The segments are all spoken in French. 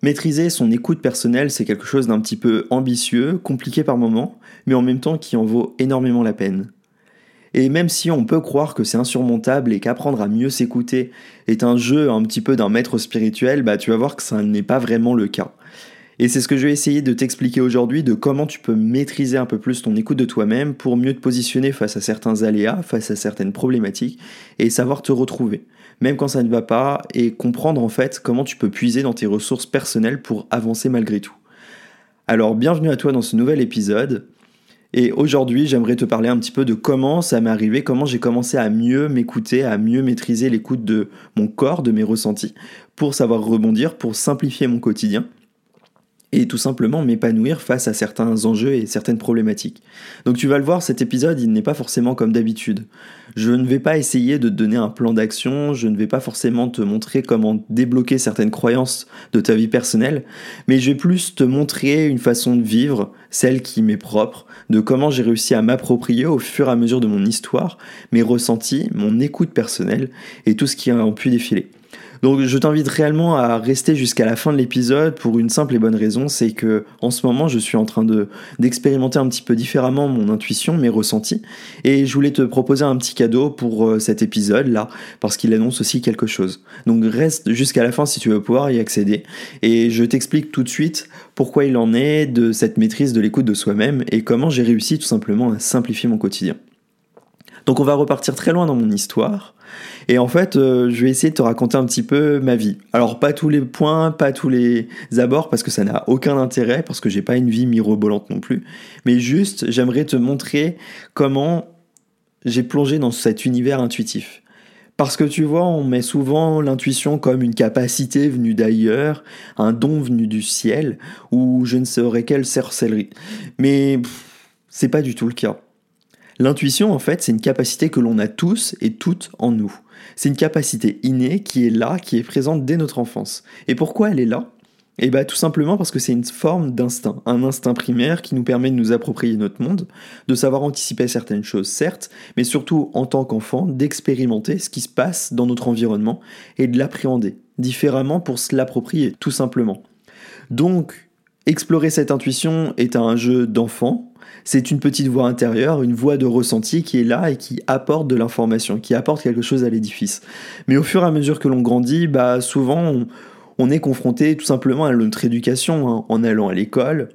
Maîtriser son écoute personnelle, c'est quelque chose d'un petit peu ambitieux, compliqué par moments, mais en même temps qui en vaut énormément la peine. Et même si on peut croire que c'est insurmontable et qu'apprendre à mieux s'écouter est un jeu un petit peu d'un maître spirituel, bah tu vas voir que ça n'est pas vraiment le cas. Et c'est ce que je vais essayer de t'expliquer aujourd'hui de comment tu peux maîtriser un peu plus ton écoute de toi-même pour mieux te positionner face à certains aléas, face à certaines problématiques et savoir te retrouver, même quand ça ne va pas, et comprendre en fait comment tu peux puiser dans tes ressources personnelles pour avancer malgré tout. Alors bienvenue à toi dans ce nouvel épisode. Et aujourd'hui, j'aimerais te parler un petit peu de comment ça m'est arrivé, comment j'ai commencé à mieux m'écouter, à mieux maîtriser l'écoute de mon corps, de mes ressentis, pour savoir rebondir, pour simplifier mon quotidien et tout simplement m'épanouir face à certains enjeux et certaines problématiques. Donc tu vas le voir, cet épisode, il n'est pas forcément comme d'habitude. Je ne vais pas essayer de te donner un plan d'action, je ne vais pas forcément te montrer comment débloquer certaines croyances de ta vie personnelle, mais je vais plus te montrer une façon de vivre, celle qui m'est propre, de comment j'ai réussi à m'approprier au fur et à mesure de mon histoire, mes ressentis, mon écoute personnelle et tout ce qui a pu défiler. Donc je t'invite réellement à rester jusqu'à la fin de l'épisode pour une simple et bonne raison, c'est que en ce moment je suis en train de d'expérimenter un petit peu différemment mon intuition, mes ressentis, et je voulais te proposer un petit cadeau pour euh, cet épisode là, parce qu'il annonce aussi quelque chose. Donc reste jusqu'à la fin si tu veux pouvoir y accéder, et je t'explique tout de suite pourquoi il en est de cette maîtrise de l'écoute de soi-même et comment j'ai réussi tout simplement à simplifier mon quotidien. Donc on va repartir très loin dans mon histoire. Et en fait, euh, je vais essayer de te raconter un petit peu ma vie. Alors pas tous les points, pas tous les abords, parce que ça n'a aucun intérêt, parce que j'ai pas une vie mirobolante non plus. Mais juste, j'aimerais te montrer comment j'ai plongé dans cet univers intuitif. Parce que tu vois, on met souvent l'intuition comme une capacité venue d'ailleurs, un don venu du ciel, ou je ne saurais quelle sorcellerie. Mais c'est pas du tout le cas. L'intuition, en fait, c'est une capacité que l'on a tous et toutes en nous. C'est une capacité innée qui est là, qui est présente dès notre enfance. Et pourquoi elle est là? Eh bien tout simplement parce que c'est une forme d'instinct, un instinct primaire qui nous permet de nous approprier notre monde, de savoir anticiper certaines choses, certes, mais surtout en tant qu'enfant, d'expérimenter ce qui se passe dans notre environnement et de l'appréhender différemment pour se l'approprier, tout simplement. Donc, explorer cette intuition est un jeu d'enfant, c'est une petite voix intérieure, une voix de ressenti qui est là et qui apporte de l'information, qui apporte quelque chose à l'édifice. Mais au fur et à mesure que l'on grandit, bah souvent on, est confronté tout simplement à notre éducation, hein, en allant à l'école,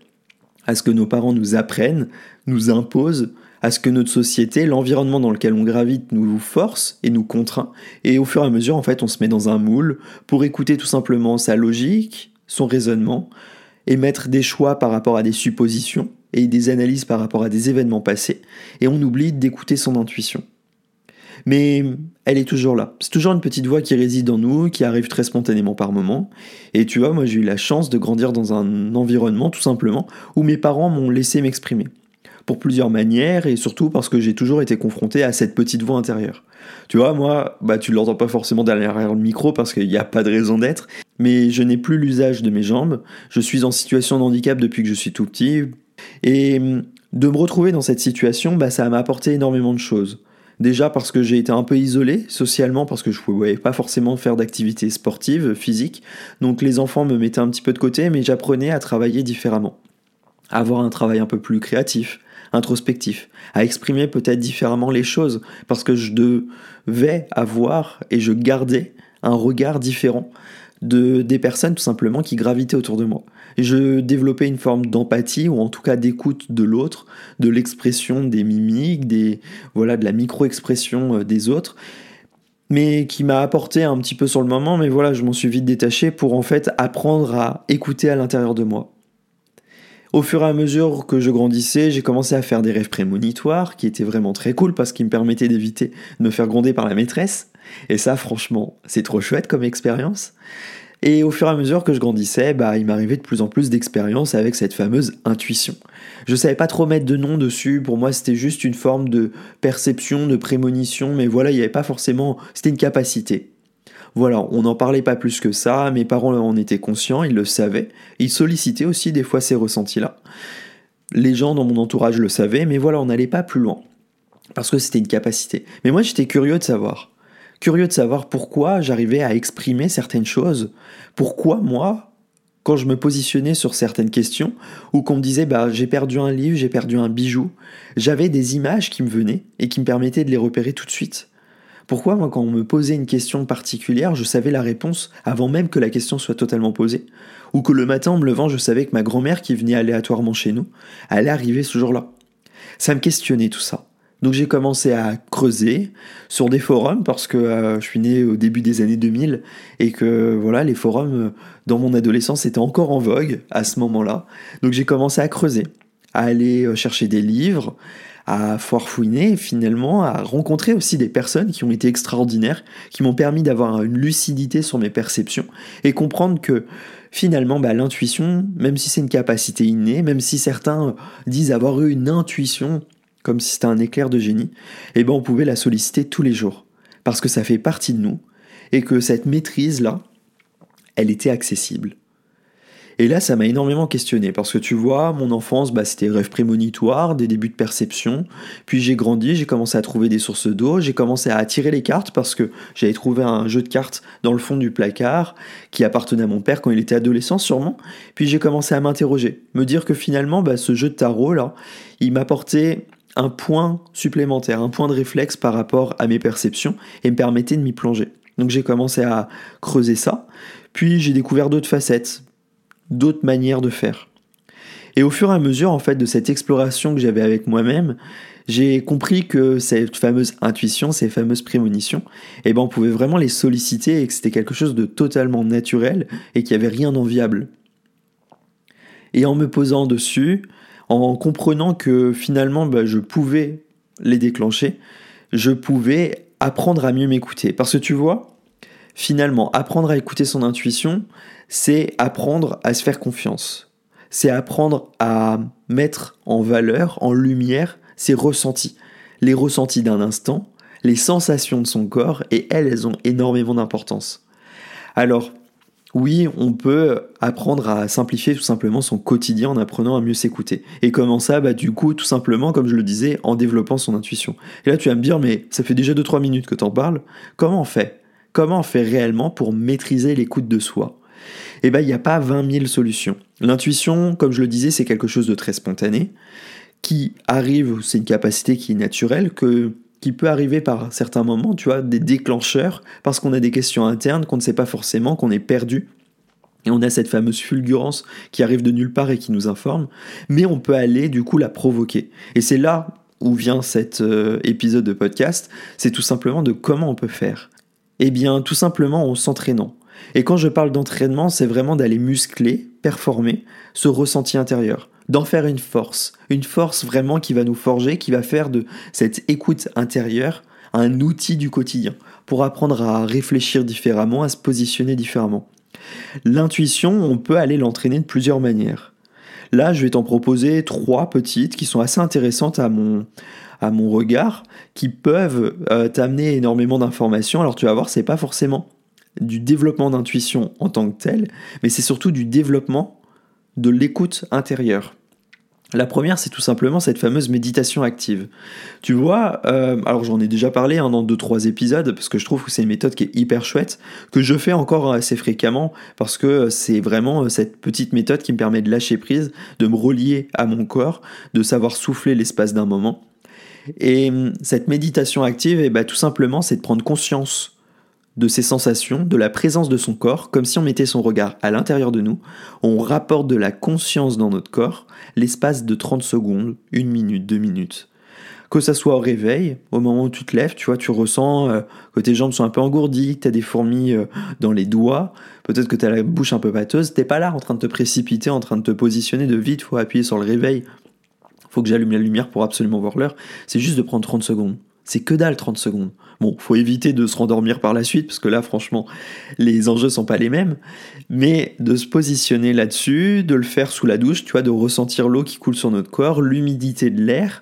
à ce que nos parents nous apprennent, nous imposent, à ce que notre société, l'environnement dans lequel on gravite nous force et nous contraint. Et au fur et à mesure, en fait, on se met dans un moule pour écouter tout simplement sa logique, son raisonnement, émettre des choix par rapport à des suppositions, et des analyses par rapport à des événements passés, et on oublie d'écouter son intuition. Mais elle est toujours là. C'est toujours une petite voix qui réside en nous, qui arrive très spontanément par moments. Et tu vois, moi j'ai eu la chance de grandir dans un environnement tout simplement où mes parents m'ont laissé m'exprimer. Pour plusieurs manières et surtout parce que j'ai toujours été confronté à cette petite voix intérieure. Tu vois, moi, bah tu l'entends pas forcément derrière le micro parce qu'il n'y a pas de raison d'être, mais je n'ai plus l'usage de mes jambes. Je suis en situation de handicap depuis que je suis tout petit, et hum, de me retrouver dans cette situation, bah, ça m'a apporté énormément de choses. Déjà parce que j'ai été un peu isolé socialement, parce que je ne pouvais pas forcément faire d'activités sportives, physiques. Donc les enfants me mettaient un petit peu de côté, mais j'apprenais à travailler différemment. À avoir un travail un peu plus créatif, introspectif, à exprimer peut-être différemment les choses, parce que je devais avoir et je gardais un regard différent de, des personnes tout simplement qui gravitaient autour de moi. Je développais une forme d'empathie ou en tout cas d'écoute de l'autre, de l'expression des mimiques, des voilà de la micro-expression euh, des autres mais qui m'a apporté un petit peu sur le moment, mais voilà, je m'en suis vite détaché pour en fait apprendre à écouter à l'intérieur de moi. Au fur et à mesure que je grandissais, j'ai commencé à faire des rêves prémonitoires, qui étaient vraiment très cool parce qu'ils me permettaient d'éviter de me faire gronder par la maîtresse. Et ça, franchement, c'est trop chouette comme expérience. Et au fur et à mesure que je grandissais, bah, il m'arrivait de plus en plus d'expériences avec cette fameuse intuition. Je savais pas trop mettre de nom dessus, pour moi c'était juste une forme de perception, de prémonition, mais voilà, il n'y avait pas forcément. C'était une capacité. Voilà, on n'en parlait pas plus que ça, mes parents en étaient conscients, ils le savaient, ils sollicitaient aussi des fois ces ressentis-là. Les gens dans mon entourage le savaient, mais voilà, on n'allait pas plus loin. Parce que c'était une capacité. Mais moi j'étais curieux de savoir curieux de savoir pourquoi j'arrivais à exprimer certaines choses, pourquoi moi, quand je me positionnais sur certaines questions, ou qu'on me disait bah, j'ai perdu un livre, j'ai perdu un bijou, j'avais des images qui me venaient et qui me permettaient de les repérer tout de suite. Pourquoi moi quand on me posait une question particulière, je savais la réponse avant même que la question soit totalement posée? Ou que le matin en me levant, je savais que ma grand-mère qui venait aléatoirement chez nous allait arriver ce jour-là? Ça me questionnait tout ça. Donc j'ai commencé à creuser sur des forums parce que euh, je suis né au début des années 2000 et que voilà les forums euh, dans mon adolescence étaient encore en vogue à ce moment-là. Donc j'ai commencé à creuser, à aller euh, chercher des livres, à forfouiner finalement, à rencontrer aussi des personnes qui ont été extraordinaires, qui m'ont permis d'avoir une lucidité sur mes perceptions et comprendre que finalement bah, l'intuition, même si c'est une capacité innée, même si certains disent avoir eu une intuition comme si c'était un éclair de génie, eh ben on pouvait la solliciter tous les jours, parce que ça fait partie de nous, et que cette maîtrise-là, elle était accessible. Et là, ça m'a énormément questionné, parce que tu vois, mon enfance, bah, c'était rêve prémonitoire, des débuts de perception, puis j'ai grandi, j'ai commencé à trouver des sources d'eau, j'ai commencé à attirer les cartes, parce que j'avais trouvé un jeu de cartes dans le fond du placard, qui appartenait à mon père quand il était adolescent sûrement, puis j'ai commencé à m'interroger, me dire que finalement, bah, ce jeu de tarot, là, il m'apportait un point supplémentaire, un point de réflexe par rapport à mes perceptions et me permettait de m'y plonger. Donc j'ai commencé à creuser ça, puis j'ai découvert d'autres facettes, d'autres manières de faire. Et au fur et à mesure en fait de cette exploration que j'avais avec moi-même, j'ai compris que cette fameuse intuition, ces fameuses prémonitions, eh ben on pouvait vraiment les solliciter et que c'était quelque chose de totalement naturel et qu'il n'y avait rien d'enviable. Et en me posant dessus, en comprenant que finalement bah, je pouvais les déclencher, je pouvais apprendre à mieux m'écouter. Parce que tu vois, finalement, apprendre à écouter son intuition, c'est apprendre à se faire confiance. C'est apprendre à mettre en valeur, en lumière, ses ressentis. Les ressentis d'un instant, les sensations de son corps, et elles, elles ont énormément d'importance. Alors, oui, on peut apprendre à simplifier tout simplement son quotidien en apprenant à mieux s'écouter. Et comment ça? Bah du coup, tout simplement, comme je le disais, en développant son intuition. Et là, tu vas me dire, mais ça fait déjà 2-3 minutes que t'en parles. Comment on fait? Comment on fait réellement pour maîtriser l'écoute de soi? Eh bien, il n'y a pas 20 000 solutions. L'intuition, comme je le disais, c'est quelque chose de très spontané, qui arrive, c'est une capacité qui est naturelle, que qui peut arriver par certains moments, tu vois, des déclencheurs, parce qu'on a des questions internes qu'on ne sait pas forcément, qu'on est perdu. Et on a cette fameuse fulgurance qui arrive de nulle part et qui nous informe, mais on peut aller du coup la provoquer. Et c'est là où vient cet euh, épisode de podcast, c'est tout simplement de comment on peut faire. Eh bien, tout simplement en s'entraînant. Et quand je parle d'entraînement, c'est vraiment d'aller muscler, performer ce ressenti intérieur d'en faire une force, une force vraiment qui va nous forger, qui va faire de cette écoute intérieure un outil du quotidien pour apprendre à réfléchir différemment, à se positionner différemment. L'intuition, on peut aller l'entraîner de plusieurs manières. Là, je vais t'en proposer trois petites qui sont assez intéressantes à mon, à mon regard, qui peuvent euh, t'amener énormément d'informations. Alors tu vas voir, c'est pas forcément du développement d'intuition en tant que tel, mais c'est surtout du développement de l'écoute intérieure. La première, c'est tout simplement cette fameuse méditation active. Tu vois, euh, alors j'en ai déjà parlé hein, dans 2-3 épisodes, parce que je trouve que c'est une méthode qui est hyper chouette, que je fais encore assez fréquemment, parce que c'est vraiment euh, cette petite méthode qui me permet de lâcher prise, de me relier à mon corps, de savoir souffler l'espace d'un moment. Et hum, cette méditation active, eh ben, tout simplement, c'est de prendre conscience de ses sensations, de la présence de son corps, comme si on mettait son regard à l'intérieur de nous, on rapporte de la conscience dans notre corps, l'espace de 30 secondes, une minute, deux minutes. Que ça soit au réveil, au moment où tu te lèves, tu vois, tu ressens euh, que tes jambes sont un peu engourdies, que tu as des fourmis euh, dans les doigts, peut-être que tu la bouche un peu pâteuse, t'es pas là en train de te précipiter, en train de te positionner de vite, faut appuyer sur le réveil, faut que j'allume la lumière pour absolument voir l'heure, c'est juste de prendre 30 secondes. C'est que dalle 30 secondes. Bon, faut éviter de se rendormir par la suite, parce que là, franchement, les enjeux sont pas les mêmes. Mais de se positionner là-dessus, de le faire sous la douche, tu vois, de ressentir l'eau qui coule sur notre corps, l'humidité de l'air,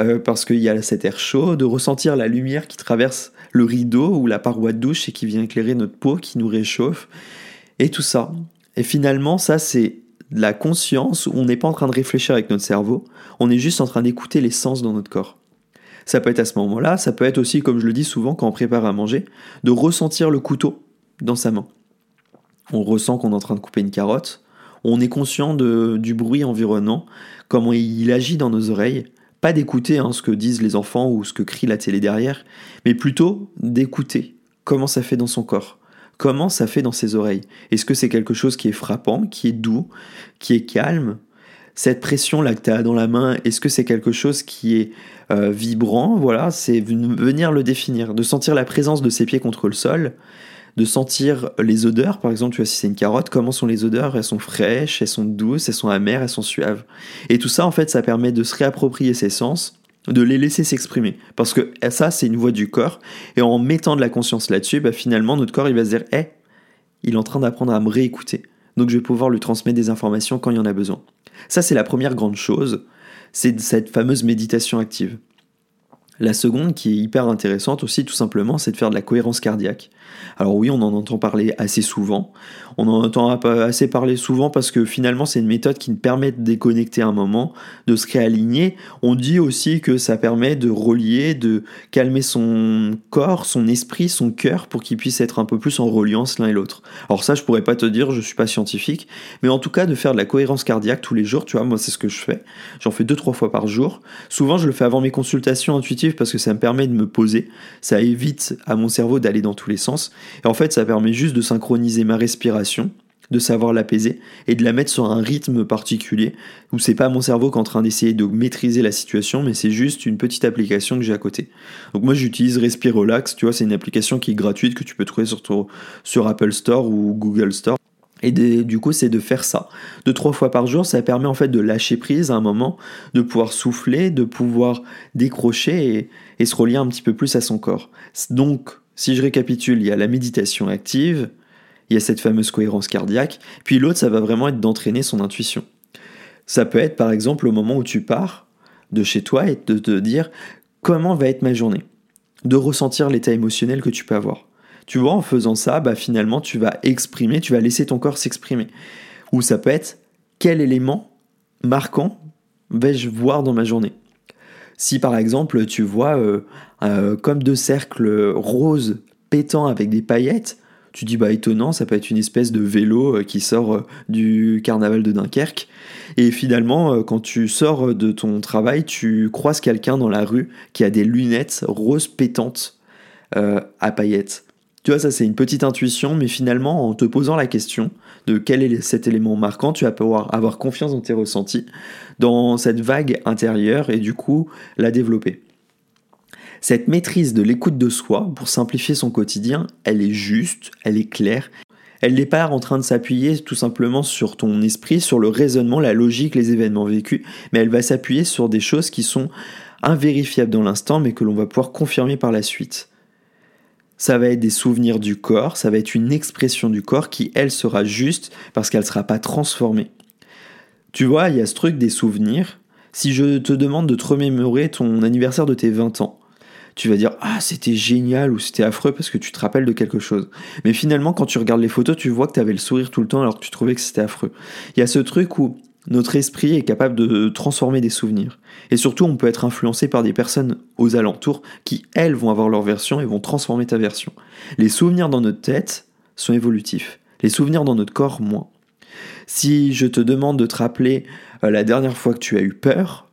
euh, parce qu'il y a cet air chaud, de ressentir la lumière qui traverse le rideau ou la paroi de douche et qui vient éclairer notre peau, qui nous réchauffe, et tout ça. Et finalement, ça, c'est la conscience où on n'est pas en train de réfléchir avec notre cerveau, on est juste en train d'écouter les sens dans notre corps. Ça peut être à ce moment-là, ça peut être aussi, comme je le dis souvent quand on prépare à manger, de ressentir le couteau dans sa main. On ressent qu'on est en train de couper une carotte, On est conscient du bruit environnant, comment il agit dans nos oreilles. Pas d'écouter hein, ce que disent les enfants ou ce que crie la télé derrière, mais plutôt d'écouter comment ça fait dans son corps, comment ça fait dans ses oreilles. Est-ce que c'est quelque chose qui est frappant, qui est doux, qui est calme Cette pression-là que tu as dans la main, est-ce que c'est quelque chose qui est euh, vibrant? Voilà, c'est venir le définir, de sentir la présence de ses pieds contre le sol, de sentir les odeurs. Par exemple, tu vois, si c'est une carotte, comment sont les odeurs? Elles sont fraîches, elles sont douces, elles sont amères, elles sont suaves. Et tout ça, en fait, ça permet de se réapproprier ses sens, de les laisser s'exprimer. Parce que ça, c'est une voix du corps. Et en mettant de la conscience là-dessus, bah, finalement, notre corps, il va se dire, hé, il est en train d'apprendre à me réécouter. Donc je vais pouvoir lui transmettre des informations quand il y en a besoin. Ça, c'est la première grande chose. C'est cette fameuse méditation active. La seconde, qui est hyper intéressante aussi, tout simplement, c'est de faire de la cohérence cardiaque. Alors oui, on en entend parler assez souvent. On en entend assez parler souvent parce que finalement, c'est une méthode qui permet de déconnecter un moment, de se réaligner. On dit aussi que ça permet de relier, de calmer son corps, son esprit, son cœur pour qu'il puisse être un peu plus en reliance l'un et l'autre. Alors ça, je pourrais pas te dire, je suis pas scientifique, mais en tout cas, de faire de la cohérence cardiaque tous les jours, tu vois, moi, c'est ce que je fais. J'en fais deux, trois fois par jour. Souvent, je le fais avant mes consultations intuitives parce que ça me permet de me poser. Ça évite à mon cerveau d'aller dans tous les sens. Et en fait, ça permet juste de synchroniser ma respiration, de savoir l'apaiser et de la mettre sur un rythme particulier où c'est pas mon cerveau qui est en train d'essayer de maîtriser la situation, mais c'est juste une petite application que j'ai à côté. Donc moi j'utilise Respirolax, tu vois, c'est une application qui est gratuite que tu peux trouver sur Apple Store ou Google Store. Et du coup, c'est de faire ça. Deux, trois fois par jour, ça permet en fait de lâcher prise à un moment, de pouvoir souffler, de pouvoir décrocher et, et se relier un petit peu plus à son corps. Donc, si je récapitule, il y a la méditation active, il y a cette fameuse cohérence cardiaque, puis l'autre, ça va vraiment être d'entraîner son intuition. Ça peut être par exemple au moment où tu pars de chez toi et de te dire comment va être ma journée, de ressentir l'état émotionnel que tu peux avoir. Tu vois, en faisant ça, bah, finalement, tu vas exprimer, tu vas laisser ton corps s'exprimer. Ou ça peut être quel élément marquant vais-je voir dans ma journée? Si par exemple tu vois euh, euh, comme deux cercles roses pétants avec des paillettes, tu dis bah étonnant, ça peut être une espèce de vélo euh, qui sort du carnaval de Dunkerque. Et finalement, quand tu sors de ton travail, tu croises quelqu'un dans la rue qui a des lunettes roses pétantes à paillettes. Tu vois, ça c'est une petite intuition, mais finalement, en te posant la question de quel est cet élément marquant, tu vas pouvoir avoir confiance dans tes ressentis, dans cette vague intérieure et du coup la développer. Cette maîtrise de l'écoute de soi, pour simplifier son quotidien, elle est juste, elle est claire. Elle n'est pas en train de s'appuyer tout simplement sur ton esprit, sur le raisonnement, la logique, les événements vécus, mais elle va s'appuyer sur des choses qui sont invérifiables dans l'instant, mais que l'on va pouvoir confirmer par la suite ça va être des souvenirs du corps, ça va être une expression du corps qui, elle, sera juste parce qu'elle ne sera pas transformée. Tu vois, il y a ce truc des souvenirs. Si je te demande de te remémorer ton anniversaire de tes 20 ans, tu vas dire Ah, c'était génial ou c'était affreux parce que tu te rappelles de quelque chose. Mais finalement, quand tu regardes les photos, tu vois que tu avais le sourire tout le temps alors que tu trouvais que c'était affreux. Il y a ce truc où notre esprit est capable de transformer des souvenirs. Et surtout, on peut être influencé par des personnes aux alentours qui, elles, vont avoir leur version et vont transformer ta version. Les souvenirs dans notre tête sont évolutifs. Les souvenirs dans notre corps, moins. Si je te demande de te rappeler euh, la dernière fois que tu as eu peur,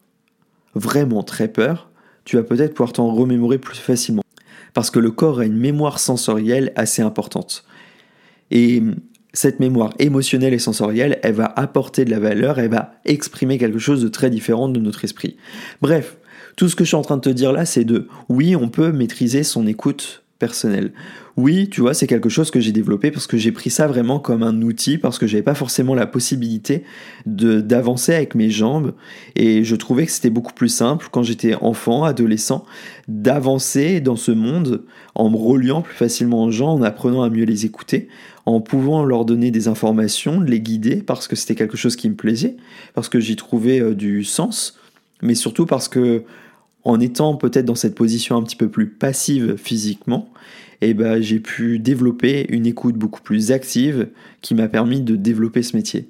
vraiment très peur, tu vas peut-être pouvoir t'en remémorer plus facilement. Parce que le corps a une mémoire sensorielle assez importante. Et cette mémoire émotionnelle et sensorielle, elle va apporter de la valeur, elle va exprimer quelque chose de très différent de notre esprit. Bref, tout ce que je suis en train de te dire là, c'est de oui, on peut maîtriser son écoute Oui, tu vois, c'est quelque chose que j'ai développé parce que j'ai pris ça vraiment comme un outil, parce que j'avais pas forcément la possibilité d'avancer avec mes jambes, et je trouvais que c'était beaucoup plus simple quand j'étais enfant, adolescent, d'avancer dans ce monde en me reliant plus facilement aux gens, en apprenant à mieux les écouter, en pouvant leur donner des informations, les guider, parce que c'était quelque chose qui me plaisait, parce que j'y trouvais euh, du sens, mais surtout parce que en étant peut-être dans cette position un petit peu plus passive physiquement, eh ben, j'ai pu développer une écoute beaucoup plus active qui m'a permis de développer ce métier.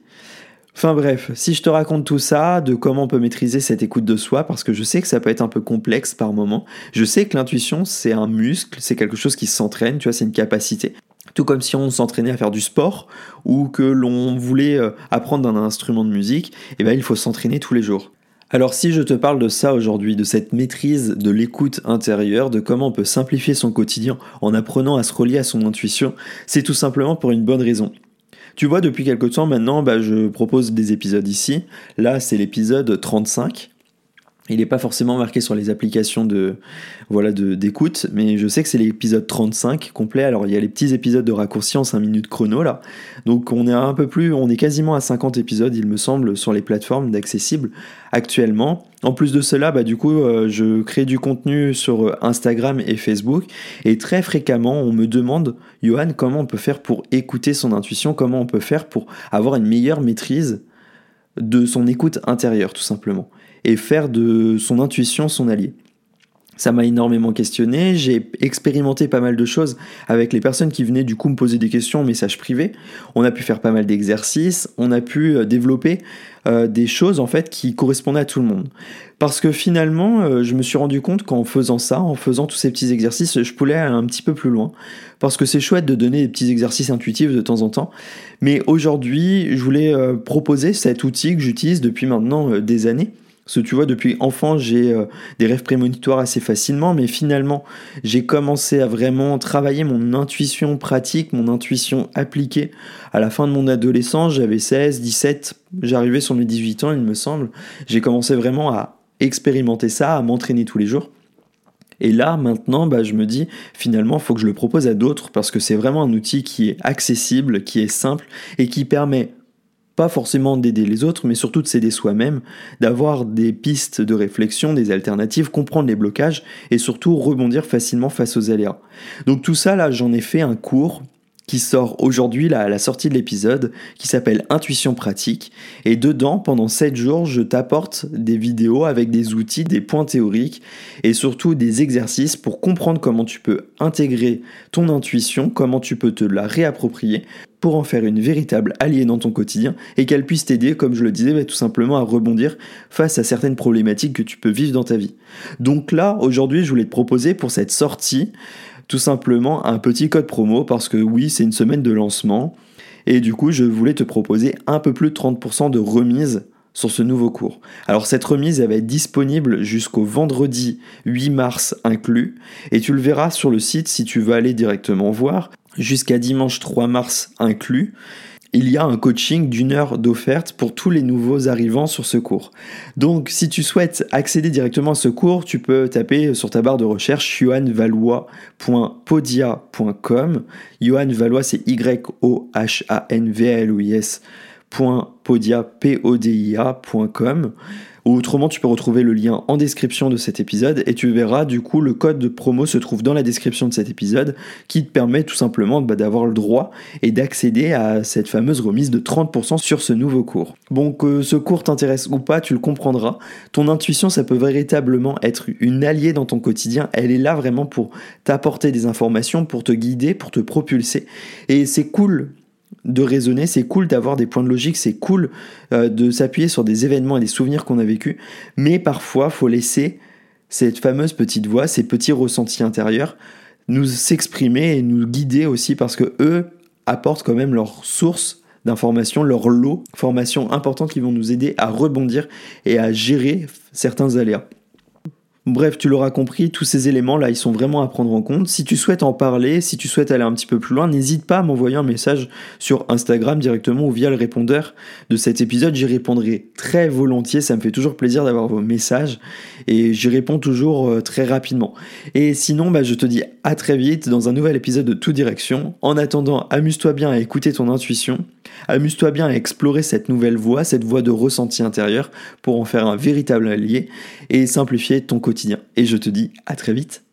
Enfin bref, si je te raconte tout ça, de comment on peut maîtriser cette écoute de soi, parce que je sais que ça peut être un peu complexe par moment, je sais que l'intuition c'est un muscle, c'est quelque chose qui s'entraîne, tu vois, c'est une capacité. Tout comme si on s'entraînait à faire du sport ou que l'on voulait euh, apprendre un instrument de musique, eh ben, il faut s'entraîner tous les jours. Alors si je te parle de ça aujourd'hui, de cette maîtrise de l'écoute intérieure, de comment on peut simplifier son quotidien en apprenant à se relier à son intuition, c'est tout simplement pour une bonne raison. Tu vois, depuis quelque temps maintenant, bah, je propose des épisodes ici. Là, c'est l'épisode 35. Il n'est pas forcément marqué sur les applications de voilà d'écoute, mais je sais que c'est l'épisode 35 complet. Alors il y a les petits épisodes de raccourci en 5 minutes chrono là. Donc on est un peu plus, on est quasiment à 50 épisodes, il me semble, sur les plateformes d'accessibles actuellement. En plus de cela, bah, du coup, euh, je crée du contenu sur euh, Instagram et Facebook. Et très fréquemment, on me demande, Johan, comment on peut faire pour écouter son intuition, comment on peut faire pour avoir une meilleure maîtrise de son écoute intérieure, tout simplement? Et faire de son intuition son allié. Ça m'a énormément questionné, j'ai expérimenté pas mal de choses avec les personnes qui venaient du coup me poser des questions en message privé. On a pu faire pas mal d'exercices, on a pu euh, développer euh, des choses en fait qui correspondaient à tout le monde. Parce que finalement, euh, je me suis rendu compte qu'en faisant ça, en faisant tous ces petits exercices, je pouvais aller un petit peu plus loin. Parce que c'est chouette de donner des petits exercices intuitifs de temps en temps. Mais aujourd'hui, je voulais proposer cet outil que j'utilise depuis maintenant des années parce que tu vois, depuis enfant, j'ai euh, des rêves prémonitoires assez facilement, mais finalement, j'ai commencé à vraiment travailler mon intuition pratique, mon intuition appliquée. À la fin de mon adolescence, j'avais 16, 17, j'arrivais sur mes 18 ans, il me semble. J'ai commencé vraiment à expérimenter ça, à m'entraîner tous les jours. Et là, maintenant, bah, je me dis, finalement, il faut que je le propose à d'autres parce que c'est vraiment un outil qui est accessible, qui est simple et qui permet pas forcément d'aider les autres, mais surtout de s'aider soi-même, d'avoir des pistes de réflexion, des alternatives, comprendre les blocages et surtout rebondir facilement face aux aléas. Donc tout ça, là, j'en ai fait un cours qui sort aujourd'hui à la sortie de l'épisode, qui s'appelle Intuition pratique. Et dedans, pendant 7 jours, je t'apporte des vidéos avec des outils, des points théoriques et surtout des exercices pour comprendre comment tu peux intégrer ton intuition, comment tu peux te la réapproprier pour en faire une véritable alliée dans ton quotidien et qu'elle puisse t'aider, comme je le disais, bah, tout simplement à rebondir face à certaines problématiques que tu peux vivre dans ta vie. Donc là, aujourd'hui, je voulais te proposer pour cette sortie tout simplement un petit code promo parce que oui, c'est une semaine de lancement. Et du coup, je voulais te proposer un peu plus de 30% de remise sur ce nouveau cours. Alors cette remise, elle va être disponible jusqu'au vendredi 8 mars inclus. Et tu le verras sur le site si tu veux aller directement voir, jusqu'à dimanche 3 mars inclus il y a un coaching d'une heure d'offerte pour tous les nouveaux arrivants sur ce cours. Donc si tu souhaites accéder directement à ce cours, tu peux taper sur ta barre de recherche yohanvalois.podia.com. Johan Valois c'est Y-O-H-A-N-V-L-O-I-S.podia.com. Ou autrement, tu peux retrouver le lien en description de cet épisode et tu verras du coup le code de promo se trouve dans la description de cet épisode qui te permet tout simplement bah, d'avoir le droit et d'accéder à cette fameuse remise de 30% sur ce nouveau cours. Bon, que ce cours t'intéresse ou pas, tu le comprendras. Ton intuition, ça peut véritablement être une alliée dans ton quotidien. Elle est là vraiment pour t'apporter des informations, pour te guider, pour te propulser. Et c'est cool de raisonner, c'est cool d'avoir des points de logique, c'est cool euh, de s'appuyer sur des événements et des souvenirs qu'on a vécus, mais parfois faut laisser cette fameuse petite voix, ces petits ressentis intérieurs, nous s'exprimer et nous guider aussi parce que eux apportent quand même leur source d'informations, leur lot, d'informations importantes qui vont nous aider à rebondir et à gérer certains aléas. Bref, tu l'auras compris, tous ces éléments-là, ils sont vraiment à prendre en compte. Si tu souhaites en parler, si tu souhaites aller un petit peu plus loin, n'hésite pas à m'envoyer un message sur Instagram directement ou via le répondeur de cet épisode. J'y répondrai très volontiers, ça me fait toujours plaisir d'avoir vos messages et j'y réponds toujours euh, très rapidement. Et sinon, bah, je te dis à très vite dans un nouvel épisode de Tout Direction. En attendant, amuse-toi bien à écouter ton intuition, amuse-toi bien à explorer cette nouvelle voie, cette voie de ressenti intérieur pour en faire un véritable allié et simplifier ton Et je te dis à très vite.